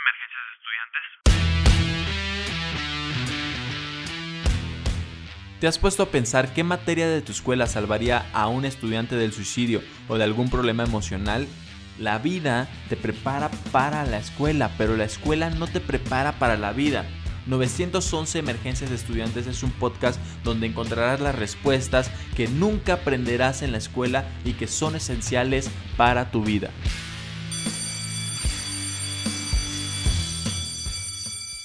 emergencias de estudiantes. ¿Te has puesto a pensar qué materia de tu escuela salvaría a un estudiante del suicidio o de algún problema emocional? La vida te prepara para la escuela, pero la escuela no te prepara para la vida. 911 Emergencias de Estudiantes es un podcast donde encontrarás las respuestas que nunca aprenderás en la escuela y que son esenciales para tu vida.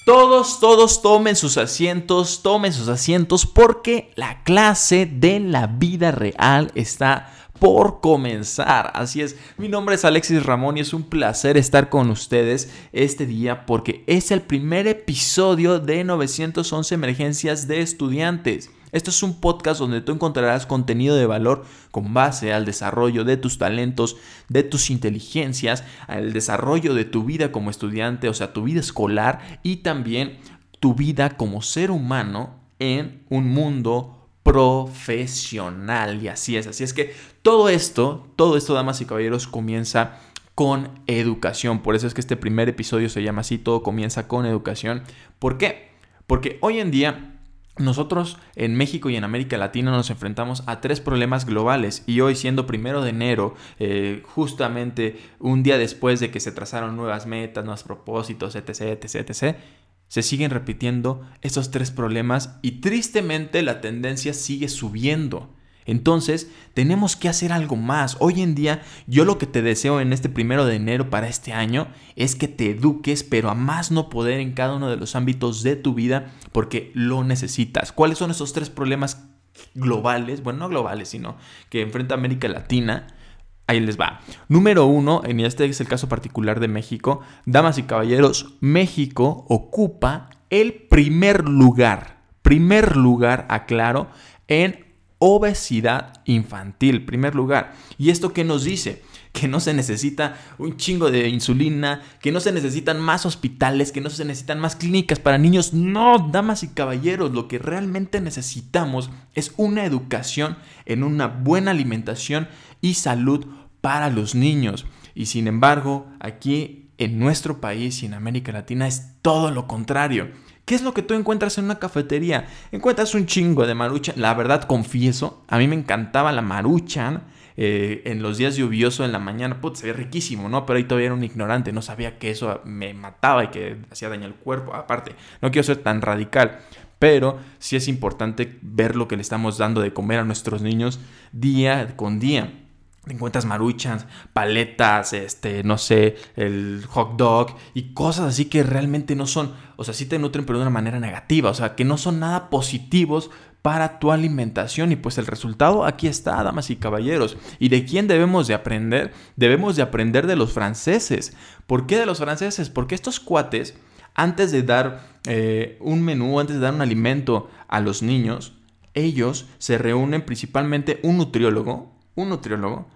Todos, todos tomen sus asientos, tomen sus asientos porque la clase de la vida real está por comenzar. Así es, mi nombre es Alexis Ramón y es un placer estar con ustedes este día porque es el primer episodio de 911 Emergencias de Estudiantes. Esto es un podcast donde tú encontrarás contenido de valor con base al desarrollo de tus talentos, de tus inteligencias, al desarrollo de tu vida como estudiante, o sea, tu vida escolar y también tu vida como ser humano en un mundo profesional. Y así es, así es que todo esto, todo esto, damas y caballeros, comienza con educación. Por eso es que este primer episodio se llama así, todo comienza con educación. ¿Por qué? Porque hoy en día nosotros en México y en América Latina nos enfrentamos a tres problemas globales y hoy siendo primero de enero, eh, justamente un día después de que se trazaron nuevas metas, nuevos propósitos, etc., etc., etc., se siguen repitiendo esos tres problemas y tristemente la tendencia sigue subiendo. Entonces, tenemos que hacer algo más. Hoy en día, yo lo que te deseo en este primero de enero para este año es que te eduques, pero a más no poder en cada uno de los ámbitos de tu vida, porque lo necesitas. ¿Cuáles son esos tres problemas globales? Bueno, no globales, sino que enfrenta América Latina. Ahí les va. Número uno, en este es el caso particular de México, damas y caballeros, México ocupa el primer lugar, primer lugar, aclaro, en obesidad infantil, primer lugar. ¿Y esto qué nos dice? Que no se necesita un chingo de insulina, que no se necesitan más hospitales, que no se necesitan más clínicas para niños. No, damas y caballeros, lo que realmente necesitamos es una educación en una buena alimentación y salud para los niños. Y sin embargo, aquí en nuestro país y en América Latina es todo lo contrario. ¿Qué es lo que tú encuentras en una cafetería? Encuentras un chingo de maruchan. La verdad, confieso, a mí me encantaba la maruchan. Eh, en los días lluviosos en la mañana, putz, se ve riquísimo, ¿no? Pero ahí todavía era un ignorante, no sabía que eso me mataba y que hacía daño al cuerpo. Aparte, no quiero ser tan radical, pero sí es importante ver lo que le estamos dando de comer a nuestros niños día con día encuentras maruchans, paletas, este, no sé, el hot dog y cosas así que realmente no son, o sea, sí te nutren pero de una manera negativa, o sea, que no son nada positivos para tu alimentación y pues el resultado aquí está, damas y caballeros. ¿Y de quién debemos de aprender? Debemos de aprender de los franceses. ¿Por qué de los franceses? Porque estos cuates, antes de dar eh, un menú, antes de dar un alimento a los niños, ellos se reúnen principalmente un nutriólogo, un nutriólogo,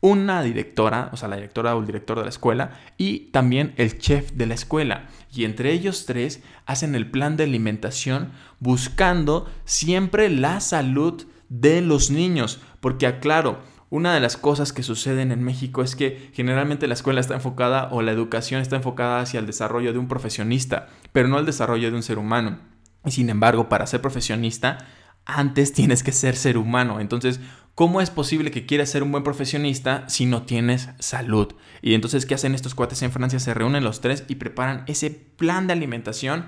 una directora, o sea, la directora o el director de la escuela, y también el chef de la escuela. Y entre ellos tres hacen el plan de alimentación buscando siempre la salud de los niños. Porque aclaro, una de las cosas que suceden en México es que generalmente la escuela está enfocada o la educación está enfocada hacia el desarrollo de un profesionista, pero no al desarrollo de un ser humano. Y sin embargo, para ser profesionista, antes tienes que ser ser humano. Entonces, ¿Cómo es posible que quieras ser un buen profesionista si no tienes salud? Y entonces, ¿qué hacen estos cuates en Francia? Se reúnen los tres y preparan ese plan de alimentación.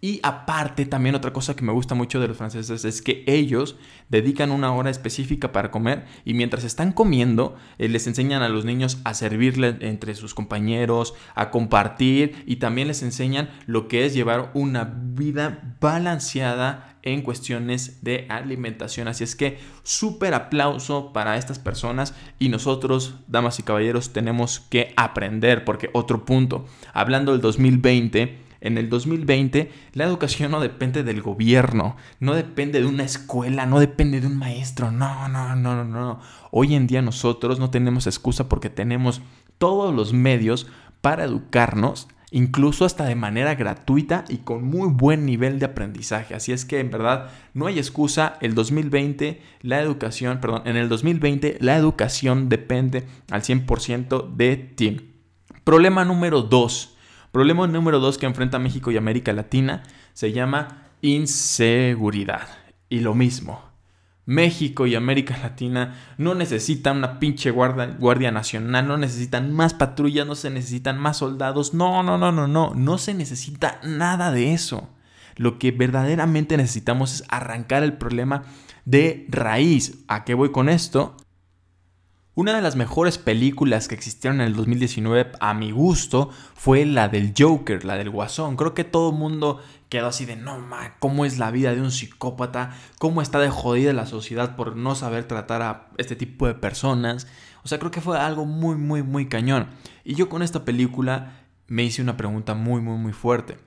Y aparte, también otra cosa que me gusta mucho de los franceses es que ellos dedican una hora específica para comer y mientras están comiendo, eh, les enseñan a los niños a servirle entre sus compañeros, a compartir y también les enseñan lo que es llevar una vida balanceada en cuestiones de alimentación. Así es que súper aplauso para estas personas y nosotros, damas y caballeros, tenemos que aprender porque otro punto, hablando del 2020, en el 2020 la educación no depende del gobierno, no depende de una escuela, no depende de un maestro, no, no, no, no, no. Hoy en día nosotros no tenemos excusa porque tenemos todos los medios para educarnos incluso hasta de manera gratuita y con muy buen nivel de aprendizaje. Así es que en verdad no hay excusa. El 2020, la educación, perdón, en el 2020 la educación depende al 100% de ti. Problema número 2. Problema número dos que enfrenta México y América Latina se llama inseguridad. Y lo mismo, México y América Latina no necesitan una pinche guardia, guardia, nacional, no necesitan más patrullas, no se necesitan más soldados. No, no, no, no, no, no se necesita nada de eso. Lo que verdaderamente necesitamos es arrancar el problema de raíz. ¿A qué voy con esto? Una de las mejores películas que existieron en el 2019 a mi gusto fue la del Joker, la del Guasón. Creo que todo el mundo quedó así de no ma, cómo es la vida de un psicópata, cómo está de jodida la sociedad por no saber tratar a este tipo de personas. O sea, creo que fue algo muy, muy, muy cañón. Y yo con esta película me hice una pregunta muy, muy, muy fuerte.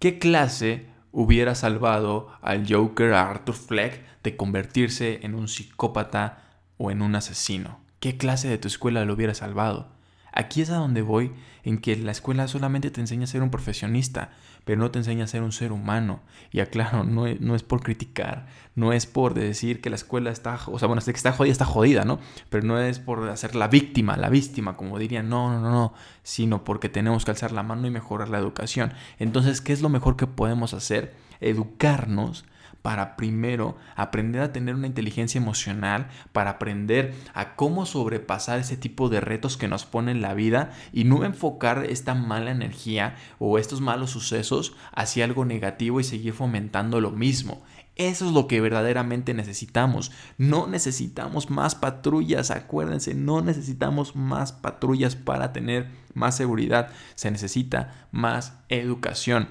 ¿Qué clase hubiera salvado al Joker, a Arthur Fleck, de convertirse en un psicópata o en un asesino? ¿Qué clase de tu escuela lo hubiera salvado? Aquí es a donde voy, en que la escuela solamente te enseña a ser un profesionista, pero no te enseña a ser un ser humano. Y aclaro, no es, no es por criticar, no es por decir que la escuela está, o sea, bueno, que está jodida, está jodida, ¿no? Pero no es por hacer la víctima, la víctima, como dirían, no, no, no, no, sino porque tenemos que alzar la mano y mejorar la educación. Entonces, ¿qué es lo mejor que podemos hacer? Educarnos para primero aprender a tener una inteligencia emocional, para aprender a cómo sobrepasar ese tipo de retos que nos pone en la vida y no enfocar esta mala energía o estos malos sucesos hacia algo negativo y seguir fomentando lo mismo. Eso es lo que verdaderamente necesitamos. No necesitamos más patrullas, acuérdense, no necesitamos más patrullas para tener más seguridad. Se necesita más educación.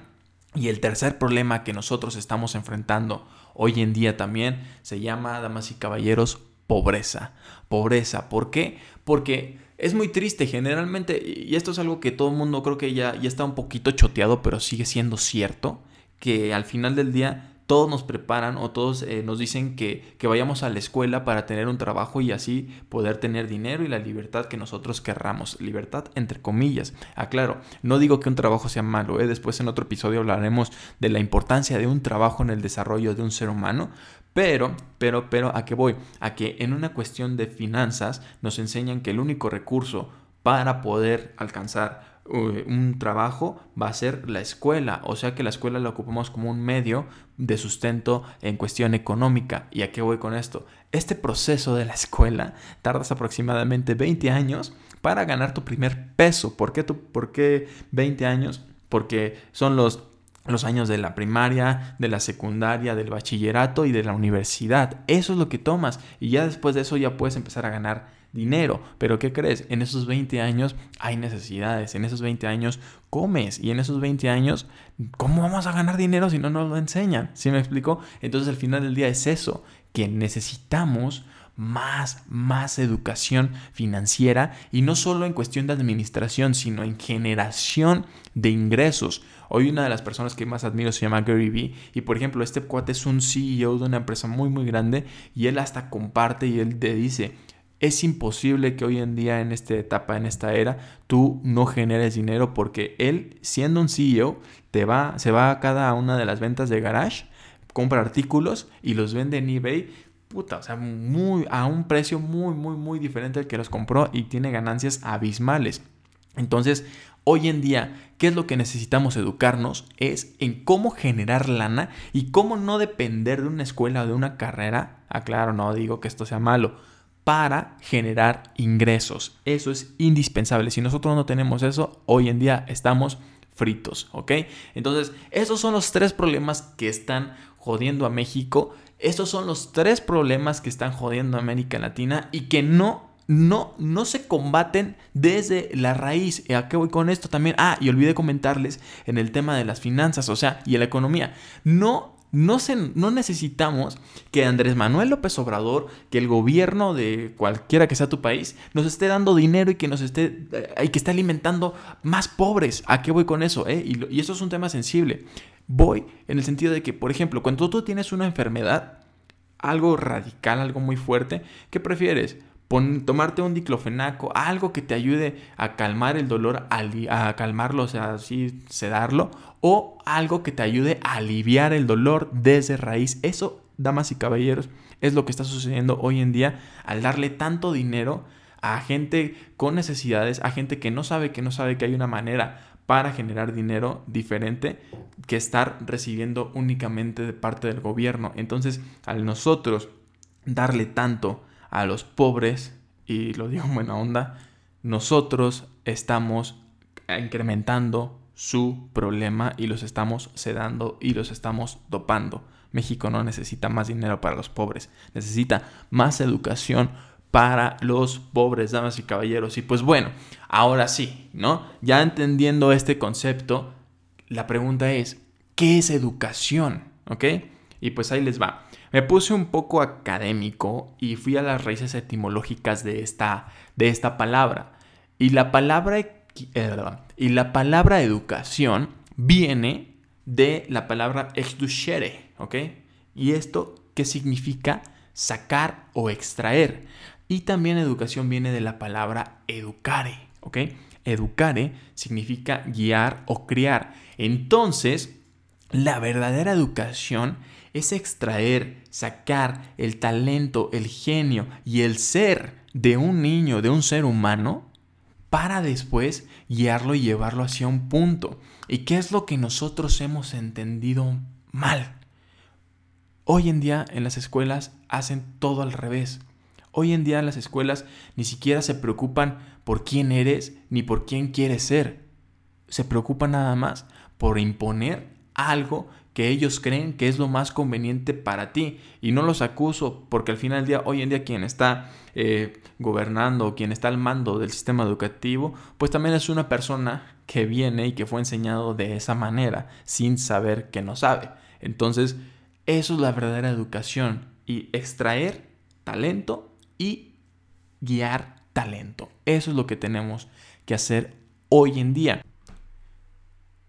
Y el tercer problema que nosotros estamos enfrentando hoy en día también se llama, damas y caballeros, pobreza. Pobreza, ¿por qué? Porque es muy triste generalmente, y esto es algo que todo el mundo creo que ya, ya está un poquito choteado, pero sigue siendo cierto, que al final del día todos nos preparan o todos eh, nos dicen que, que, vayamos a la escuela para tener un trabajo y así poder tener dinero y la libertad que nosotros querramos. Libertad entre comillas. Aclaro, no digo que un trabajo sea malo, ¿eh? después en otro episodio hablaremos de la importancia de un trabajo en el desarrollo de un ser humano, pero, pero, pero, ¿a qué voy? A que en una cuestión de finanzas nos enseñan que el único recurso para poder alcanzar un trabajo va a ser la escuela, o sea que la escuela la ocupamos como un medio de sustento en cuestión económica. ¿Y a qué voy con esto? Este proceso de la escuela tardas aproximadamente 20 años para ganar tu primer peso. ¿Por qué, por qué 20 años? Porque son los los años de la primaria, de la secundaria, del bachillerato y de la universidad. Eso es lo que tomas y ya después de eso ya puedes empezar a ganar dinero. Pero ¿qué crees? En esos 20 años hay necesidades, en esos 20 años comes y en esos 20 años, ¿cómo vamos a ganar dinero si no nos lo enseñan? ¿Sí me explico? Entonces al final del día es eso, que necesitamos más, más educación financiera y no solo en cuestión de administración, sino en generación de ingresos. Hoy una de las personas que más admiro se llama Gary Vee y por ejemplo este cuate es un CEO de una empresa muy muy grande y él hasta comparte y él te dice, es imposible que hoy en día, en esta etapa, en esta era, tú no generes dinero porque él, siendo un CEO, te va, se va a cada una de las ventas de garage, compra artículos y los vende en eBay, puta, o sea, muy, a un precio muy, muy, muy diferente al que los compró y tiene ganancias abismales. Entonces, hoy en día, ¿qué es lo que necesitamos educarnos? Es en cómo generar lana y cómo no depender de una escuela o de una carrera. Aclaro, no digo que esto sea malo para generar ingresos. Eso es indispensable. Si nosotros no tenemos eso, hoy en día estamos fritos, ¿ok? Entonces, esos son los tres problemas que están jodiendo a México. Estos son los tres problemas que están jodiendo a América Latina y que no, no, no se combaten desde la raíz. ¿A qué voy con esto también? Ah, y olvidé comentarles en el tema de las finanzas, o sea, y la economía. No no, se, no necesitamos que Andrés Manuel López Obrador, que el gobierno de cualquiera que sea tu país, nos esté dando dinero y que nos esté, eh, y que esté alimentando más pobres. ¿A qué voy con eso? Eh? Y, y eso es un tema sensible. Voy en el sentido de que, por ejemplo, cuando tú tienes una enfermedad, algo radical, algo muy fuerte, ¿qué prefieres? tomarte un diclofenaco, algo que te ayude a calmar el dolor, a, calmarlo, o sea, así sedarlo, o algo que te ayude a aliviar el dolor desde raíz. Eso, damas y caballeros, es lo que está sucediendo hoy en día al darle tanto dinero a gente con necesidades, a gente que no sabe que no sabe que hay una manera para generar dinero diferente que estar recibiendo únicamente de parte del gobierno. Entonces, al nosotros darle tanto a los pobres, y lo digo en buena onda, nosotros estamos incrementando su problema y los estamos sedando y los estamos dopando. México no necesita más dinero para los pobres, necesita más educación para los pobres, damas y caballeros. Y pues bueno, ahora sí, ¿no? Ya entendiendo este concepto, la pregunta es, ¿qué es educación? ¿Ok? Y pues ahí les va. Me puse un poco académico y fui a las raíces etimológicas de esta, de esta palabra. Y la palabra, y la palabra educación viene de la palabra exducere, ¿ok? Y esto, ¿qué significa? Sacar o extraer. Y también educación viene de la palabra educare, ¿ok? Educare significa guiar o criar. Entonces, la verdadera educación es extraer, sacar el talento, el genio y el ser de un niño, de un ser humano, para después guiarlo y llevarlo hacia un punto. ¿Y qué es lo que nosotros hemos entendido mal? Hoy en día en las escuelas hacen todo al revés. Hoy en día las escuelas ni siquiera se preocupan por quién eres ni por quién quieres ser. Se preocupan nada más por imponer algo que ellos creen que es lo más conveniente para ti. Y no los acuso porque al final del día, hoy en día quien está eh, gobernando, quien está al mando del sistema educativo, pues también es una persona que viene y que fue enseñado de esa manera, sin saber que no sabe. Entonces, eso es la verdadera educación y extraer talento y guiar talento. Eso es lo que tenemos que hacer hoy en día.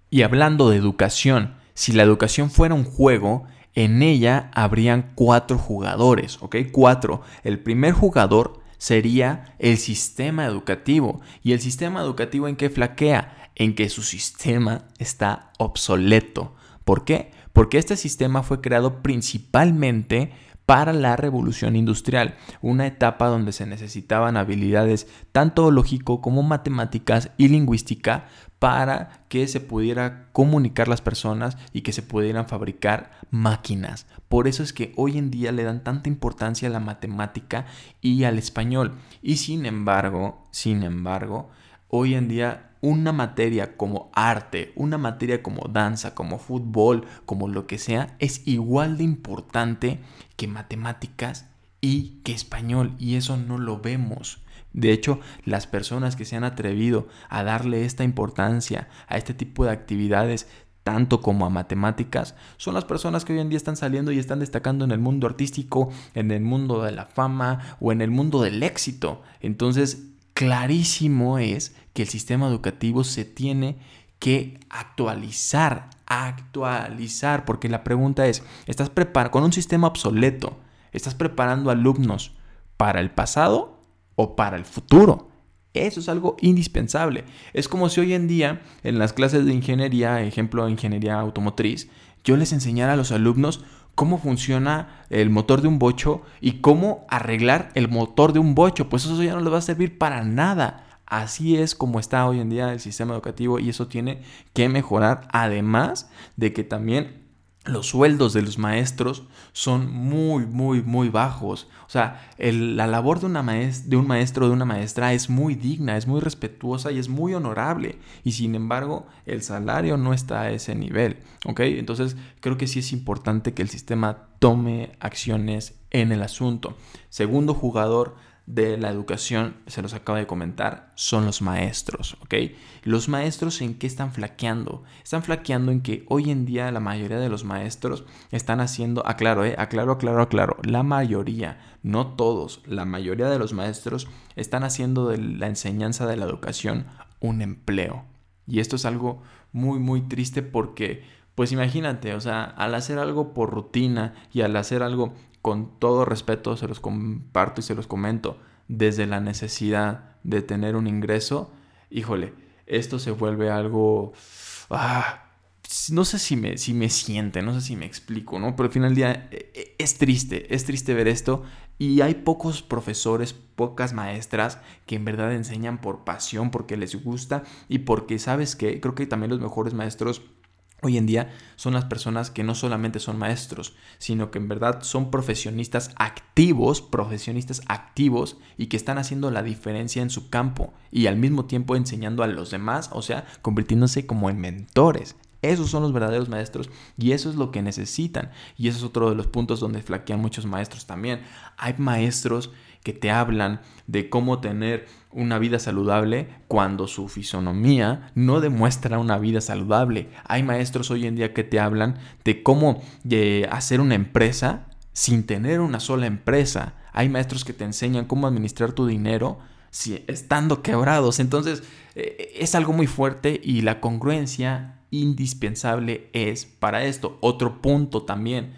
Y hablando de educación, si la educación fuera un juego, en ella habrían cuatro jugadores, ¿ok? Cuatro. El primer jugador sería el sistema educativo. ¿Y el sistema educativo en qué flaquea? En que su sistema está obsoleto. ¿Por qué? Porque este sistema fue creado principalmente para la revolución industrial, una etapa donde se necesitaban habilidades tanto lógico como matemáticas y lingüística para que se pudiera comunicar las personas y que se pudieran fabricar máquinas. Por eso es que hoy en día le dan tanta importancia a la matemática y al español. Y sin embargo, sin embargo, hoy en día una materia como arte, una materia como danza, como fútbol, como lo que sea, es igual de importante que matemáticas y que español. Y eso no lo vemos. De hecho, las personas que se han atrevido a darle esta importancia a este tipo de actividades, tanto como a matemáticas, son las personas que hoy en día están saliendo y están destacando en el mundo artístico, en el mundo de la fama o en el mundo del éxito. Entonces, clarísimo es que el sistema educativo se tiene que actualizar, actualizar, porque la pregunta es, ¿estás preparando con un sistema obsoleto? ¿Estás preparando alumnos para el pasado o para el futuro? Eso es algo indispensable. Es como si hoy en día en las clases de ingeniería, ejemplo, ingeniería automotriz, yo les enseñara a los alumnos cómo funciona el motor de un bocho y cómo arreglar el motor de un bocho. Pues eso ya no les va a servir para nada. Así es como está hoy en día el sistema educativo y eso tiene que mejorar. Además de que también los sueldos de los maestros son muy, muy, muy bajos. O sea, la labor de, una de un maestro o de una maestra es muy digna, es muy respetuosa y es muy honorable. Y sin embargo, el salario no está a ese nivel. Entonces, creo que sí es importante que el sistema tome acciones en el asunto. Segundo jugador de la educación, se los acabo de comentar, son los maestros, ¿ok? Los maestros en qué están flaqueando? Están flaqueando en que hoy en día la mayoría de los maestros están haciendo, aclaro, ¿eh? Aclaro, aclaro, aclaro, la mayoría, no todos, la mayoría de los maestros están haciendo de la enseñanza de la educación un empleo. Y esto es algo muy, muy triste porque, pues imagínate, o sea, al hacer algo por rutina y al hacer algo con todo respeto se los comparto y se los comento, desde la necesidad de tener un ingreso, híjole, esto se vuelve algo... Ah, no sé si me, si me siente, no sé si me explico, ¿no? Pero al final del día eh, eh, es triste, es triste ver esto Y hay pocos profesores, pocas maestras que en verdad enseñan por pasión, porque les gusta y porque, ¿sabes qué? Creo que también los mejores maestros Hoy en día son las personas que no solamente son maestros, sino que en verdad son profesionistas activos, profesionistas activos y que están haciendo la diferencia en su campo y al mismo tiempo enseñando a los demás, o sea, convirtiéndose como en mentores. Esos son los verdaderos maestros y eso es lo que necesitan. Y eso es otro de los puntos donde flaquean muchos maestros también. Hay maestros que te hablan de cómo tener una vida saludable cuando su fisonomía no demuestra una vida saludable. Hay maestros hoy en día que te hablan de cómo eh, hacer una empresa sin tener una sola empresa. Hay maestros que te enseñan cómo administrar tu dinero si, estando quebrados. Entonces eh, es algo muy fuerte y la congruencia indispensable es para esto. Otro punto también.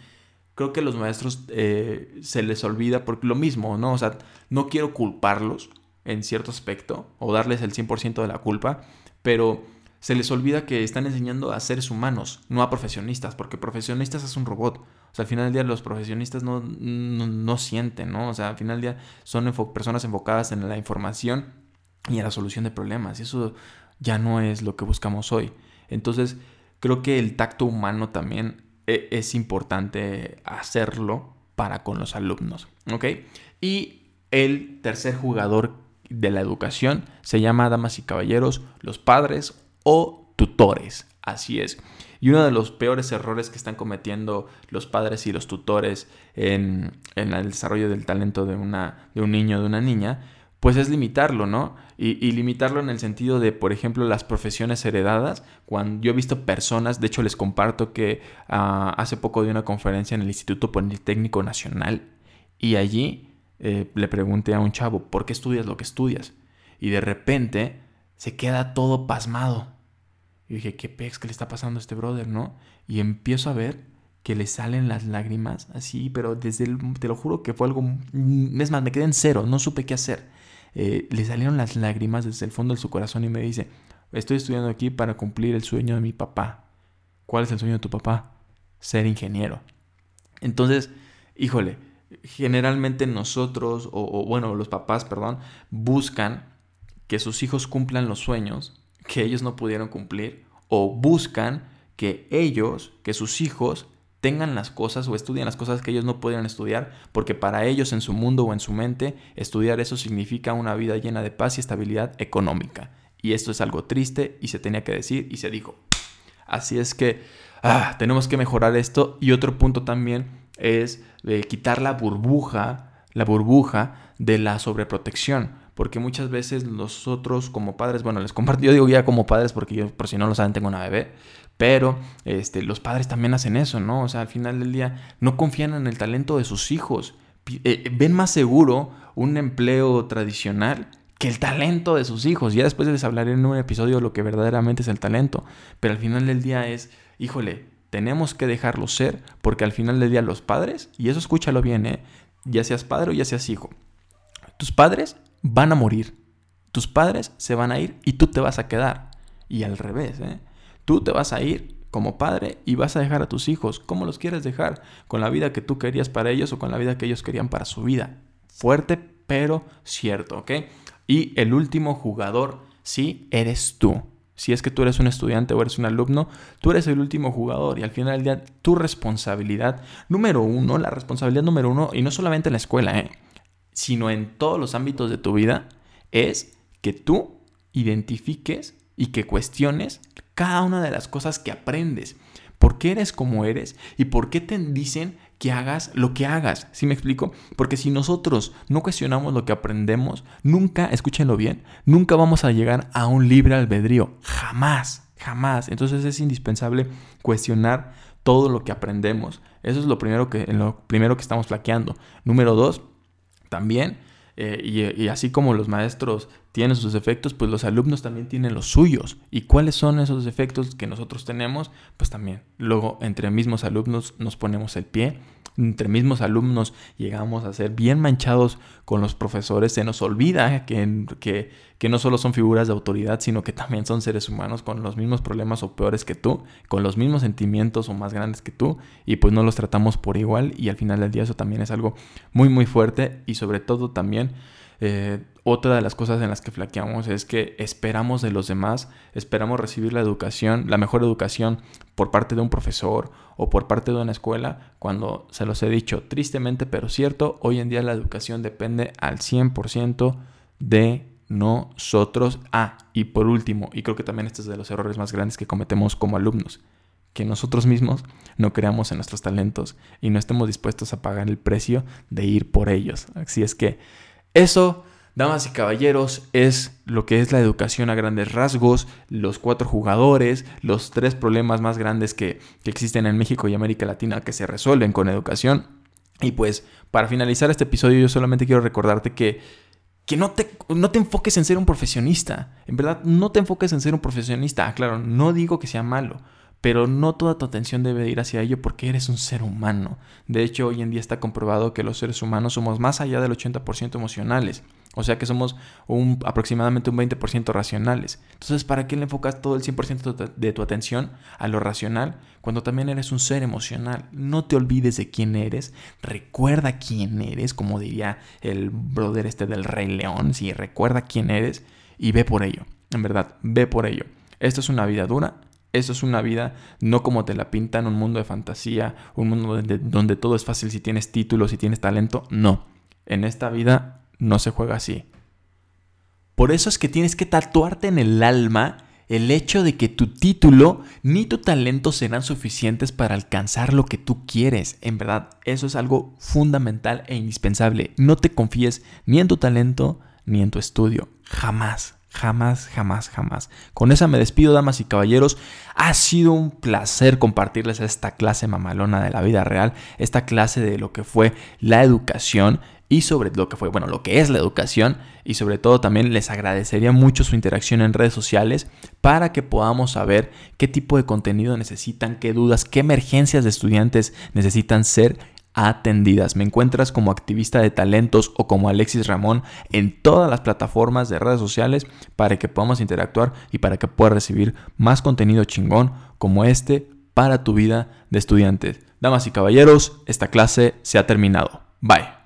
Creo que a los maestros eh, se les olvida porque lo mismo, ¿no? O sea, no quiero culparlos en cierto aspecto o darles el 100% de la culpa, pero se les olvida que están enseñando a seres humanos, no a profesionistas, porque profesionistas es un robot. O sea, al final del día los profesionistas no, no, sienten, ¿no? O sea, al final del día son personas enfocadas en la información y en la solución de problemas. Y eso ya no es lo que buscamos hoy. Entonces, creo que el tacto humano también e, es importante hacerlo para con los alumnos. ¿Ok? Y el tercer jugador de la educación se llama, damas y caballeros, los padres o tutores. Así es. Y uno de los peores errores que están cometiendo los padres y los tutores en, el desarrollo del talento de, una, de un niño o de una niña pues es limitarlo, ¿no? Y, limitarlo en el sentido de, por ejemplo, las profesiones heredadas. Cuando yo he visto personas, de hecho les comparto que ah, hace poco di una conferencia en el Instituto Politécnico Nacional y allí eh, le pregunté a un chavo, ¿por qué estudias lo que estudias? Y de repente se queda todo pasmado. Y dije, ¿qué pex que le está pasando a este brother, no? Y empiezo a ver que le salen las lágrimas así, pero desde el, te lo juro que fue algo, es más, me quedé en cero, no supe qué hacer. Eh, le salieron las lágrimas desde el fondo de su corazón y me dice, estoy estudiando aquí para cumplir el sueño de mi papá. ¿Cuál es el sueño de tu papá? Ser ingeniero. Entonces, híjole, generalmente nosotros, o, bueno, los papás, perdón, buscan que sus hijos cumplan los sueños que ellos no pudieron cumplir, o buscan que ellos, que sus hijos, tengan las cosas o estudien las cosas que ellos no pudieran estudiar, porque para ellos en su mundo o en su mente estudiar eso significa una vida llena de paz y estabilidad económica. Y esto es algo triste y se tenía que decir y se dijo. Así es que ah, tenemos que mejorar esto. Y otro punto también es quitar la burbuja, la burbuja de la sobreprotección. Porque muchas veces nosotros como padres, bueno, les comparto, yo digo ya como padres porque yo por si no lo saben tengo una bebé, pero este, los padres también hacen eso, ¿no? O sea, al final del día no confían en el talento de sus hijos. Eh, ven más seguro un empleo tradicional que el talento de sus hijos. Ya después les hablaré en un episodio lo que verdaderamente es el talento. Pero al final del día es, híjole, tenemos que dejarlo ser, porque al final del día los padres, y eso escúchalo bien, ¿eh? ya seas padre o ya seas hijo, tus padres van a morir, tus padres se van a ir y tú te vas a quedar. Y al revés, ¿eh? Tú te vas a ir como padre y vas a dejar a tus hijos. ¿Cómo los quieres dejar? ¿Con la vida que tú querías para ellos o con la vida que ellos querían para su vida? Fuerte, pero cierto, ¿ok? Y el último jugador, sí, eres tú. Si es que tú eres un estudiante o eres un alumno, tú eres el último jugador y al final del día tu responsabilidad número uno, la responsabilidad número uno, y no solamente en la escuela, ¿eh? sino en todos los ámbitos de tu vida, es que tú identifiques y que cuestiones cada una de las cosas que aprendes. ¿Por qué eres como eres? ¿Y por qué te dicen que hagas lo que hagas? ¿Sí me explico? Porque si nosotros no cuestionamos lo que aprendemos, nunca, escúchenlo bien, nunca vamos a llegar a un libre albedrío. Jamás, jamás. Entonces es indispensable cuestionar todo lo que aprendemos. Eso es lo primero que, lo primero que estamos flaqueando. Número dos, también, eh, y, y así como los maestros tiene sus efectos, pues los alumnos también tienen los suyos. ¿Y cuáles son esos efectos que nosotros tenemos? Pues también, luego entre mismos alumnos nos ponemos el pie, entre mismos alumnos llegamos a ser bien manchados con los profesores, se nos olvida que, que, no solo son figuras de autoridad, sino que también son seres humanos con los mismos problemas o peores que tú, con los mismos sentimientos o más grandes que tú, y pues no los tratamos por igual y al final del día eso también es algo muy muy fuerte y sobre todo también eh, otra de las cosas en las que flaqueamos es que esperamos de los demás, esperamos recibir la educación, la mejor educación por parte de un profesor o por parte de una escuela, cuando se los he dicho tristemente pero cierto, hoy en día la educación depende al 100% de nosotros. Ah, y por último, y creo que también este es de los errores más grandes que cometemos como alumnos, que nosotros mismos no creamos en nuestros talentos y no estemos dispuestos a pagar el precio de ir por ellos. Así es que eso, damas y caballeros, es lo que es la educación a grandes rasgos, los cuatro jugadores, los tres problemas más grandes que, existen en México y América Latina que se resuelven con educación. Y pues, para finalizar este episodio, yo solamente quiero recordarte que que no te, no te, enfoques en ser un profesionista. En verdad, no te enfoques en ser un profesionista. Ah, claro, no digo que sea malo pero no toda tu atención debe ir hacia ello porque eres un ser humano. De hecho, hoy en día está comprobado que los seres humanos somos más allá del 80% emocionales, o sea que somos un, aproximadamente un 20% racionales. Entonces, ¿para qué le enfocas todo el 100% de tu atención a lo racional cuando también eres un ser emocional? No te olvides de quién eres, recuerda quién eres, como diría el brother este del Rey León, sí, recuerda quién eres y ve por ello, en verdad, ve por ello. Esto es una vida dura, eso es una vida no como te la pintan, un mundo de fantasía, un mundo donde, todo es fácil si tienes títulos, si tienes talento. No, en esta vida no se juega así. Por eso es que tienes que tatuarte en el alma el hecho de que tu título ni tu talento serán suficientes para alcanzar lo que tú quieres. En verdad, eso es algo fundamental e indispensable. No te confíes ni en tu talento ni en tu estudio. Jamás. Jamás, jamás, jamás. Con esa me despido, damas y caballeros. Ha sido un placer compartirles esta clase mamalona de la vida real, esta clase de lo que fue la educación y sobre lo que fue, bueno, lo que es la educación y sobre todo también les agradecería mucho su interacción en redes sociales para que podamos saber qué tipo de contenido necesitan, qué dudas, qué emergencias de estudiantes necesitan ser atendidas. Me encuentras como activista de talentos o como Alexis Ramón en todas las plataformas de redes sociales para que podamos interactuar y para que puedas recibir más contenido chingón como este para tu vida de estudiante. Damas y caballeros, esta clase se ha terminado. Bye.